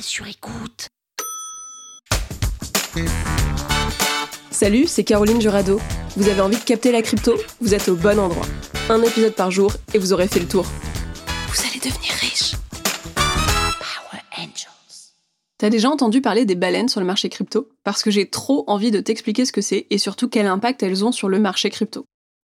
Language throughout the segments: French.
Sur écoute. Salut, c'est Caroline Jurado. Vous avez envie de capter la crypto? Vous êtes au bon endroit. Un épisode par jour et vous aurez fait le tour. Vous allez devenir riche. Power Angels. T'as déjà entendu parler des baleines sur le marché crypto? Parce que j'ai trop envie de t'expliquer ce que c'est et surtout quel impact elles ont sur le marché crypto.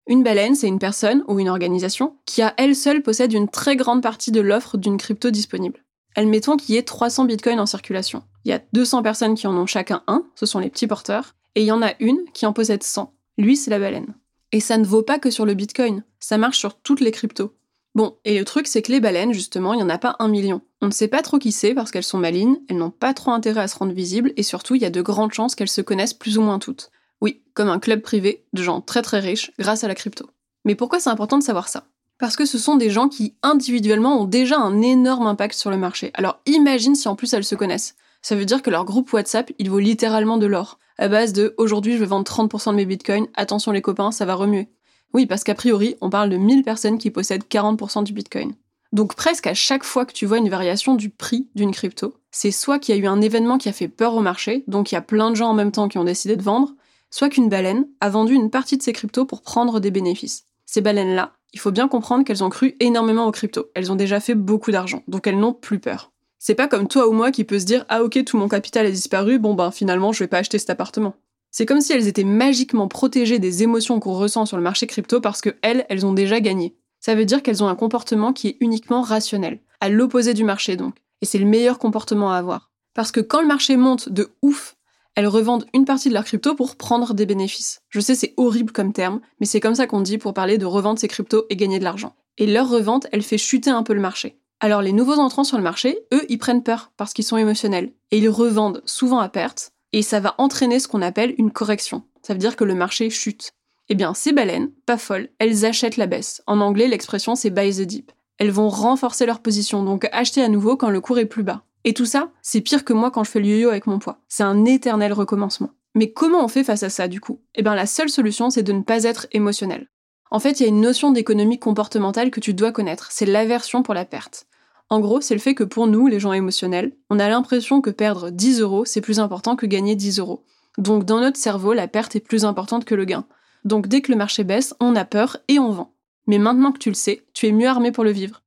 Une baleine, c'est une personne ou une organisation qui à elle seule possède une très grande partie de l'offre d'une crypto disponible. Admettons qu'il y ait 300 bitcoins en circulation. Il y a 200 personnes qui en ont chacun un, ce sont les petits porteurs, et il y en a une qui en possède 100. Lui, c'est la baleine. Et ça ne vaut pas que sur le bitcoin, ça marche sur toutes les cryptos. Bon, et le truc, c'est que les baleines, justement, il n'y en a pas un million. On ne sait pas trop qui c'est parce qu'elles sont malines, elles n'ont pas trop intérêt à se rendre visibles, et surtout, il y a de grandes chances qu'elles se connaissent plus ou moins toutes. Oui, comme un club privé de gens très très riches grâce à la crypto. Mais pourquoi c'est important de savoir ça? Parce que ce sont des gens qui individuellement ont déjà un énorme impact sur le marché. Alors imagine si en plus elles se connaissent. Ça veut dire que leur groupe WhatsApp, il vaut littéralement de l'or. À base de aujourd'hui je vais vendre 30% de mes bitcoins, attention les copains, ça va remuer. Oui, parce qu'a priori, on parle de 1000 personnes qui possèdent 40% du bitcoin. Donc presque à chaque fois que tu vois une variation du prix d'une crypto, c'est soit qu'il y a eu un événement qui a fait peur au marché, donc il y a plein de gens en même temps qui ont décidé de vendre, soit qu'une baleine a vendu une partie de ses cryptos pour prendre des bénéfices. Ces baleines-là, il faut bien comprendre qu'elles ont cru énormément aux cryptos. Elles ont déjà fait beaucoup d'argent, donc elles n'ont plus peur. C'est pas comme toi ou moi qui peut se dire ah ok tout mon capital a disparu, bon ben finalement je vais pas acheter cet appartement. C'est comme si elles étaient magiquement protégées des émotions qu'on ressent sur le marché crypto parce que elles, elles ont déjà gagné. Ça veut dire qu'elles ont un comportement qui est uniquement rationnel, à l'opposé du marché donc. Et c'est le meilleur comportement à avoir. Parce que quand le marché monte de ouf, elles revendent une partie de leur crypto pour prendre des bénéfices. Je sais, c'est horrible comme terme, mais c'est comme ça qu'on dit pour parler de revendre ses cryptos et gagner de l'argent. Et leur revente, elle fait chuter un peu le marché. Alors les nouveaux entrants sur le marché, eux, ils prennent peur parce qu'ils sont émotionnels. Et ils revendent souvent à perte, et ça va entraîner ce qu'on appelle une correction. Ça veut dire que le marché chute. Eh bien, ces baleines, pas folles, elles achètent la baisse. En anglais, l'expression c'est buy the dip. Elles vont renforcer leur position, donc acheter à nouveau quand le cours est plus bas. Et tout ça, c'est pire que moi quand je fais le yo-yo avec mon poids. C'est un éternel recommencement. Mais comment on fait face à ça du coup? Eh bien la seule solution c'est de ne pas être émotionnel. En fait, il y a une notion d'économie comportementale que tu dois connaître, c'est l'aversion pour la perte. En gros, c'est le fait que pour nous, les gens émotionnels, on a l'impression que perdre 10 euros, c'est plus important que gagner 10 euros. Donc dans notre cerveau, la perte est plus importante que le gain. Donc dès que le marché baisse, on a peur et on vend. Mais maintenant que tu le sais, tu es mieux armé pour le vivre.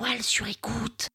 Toile sur écoute.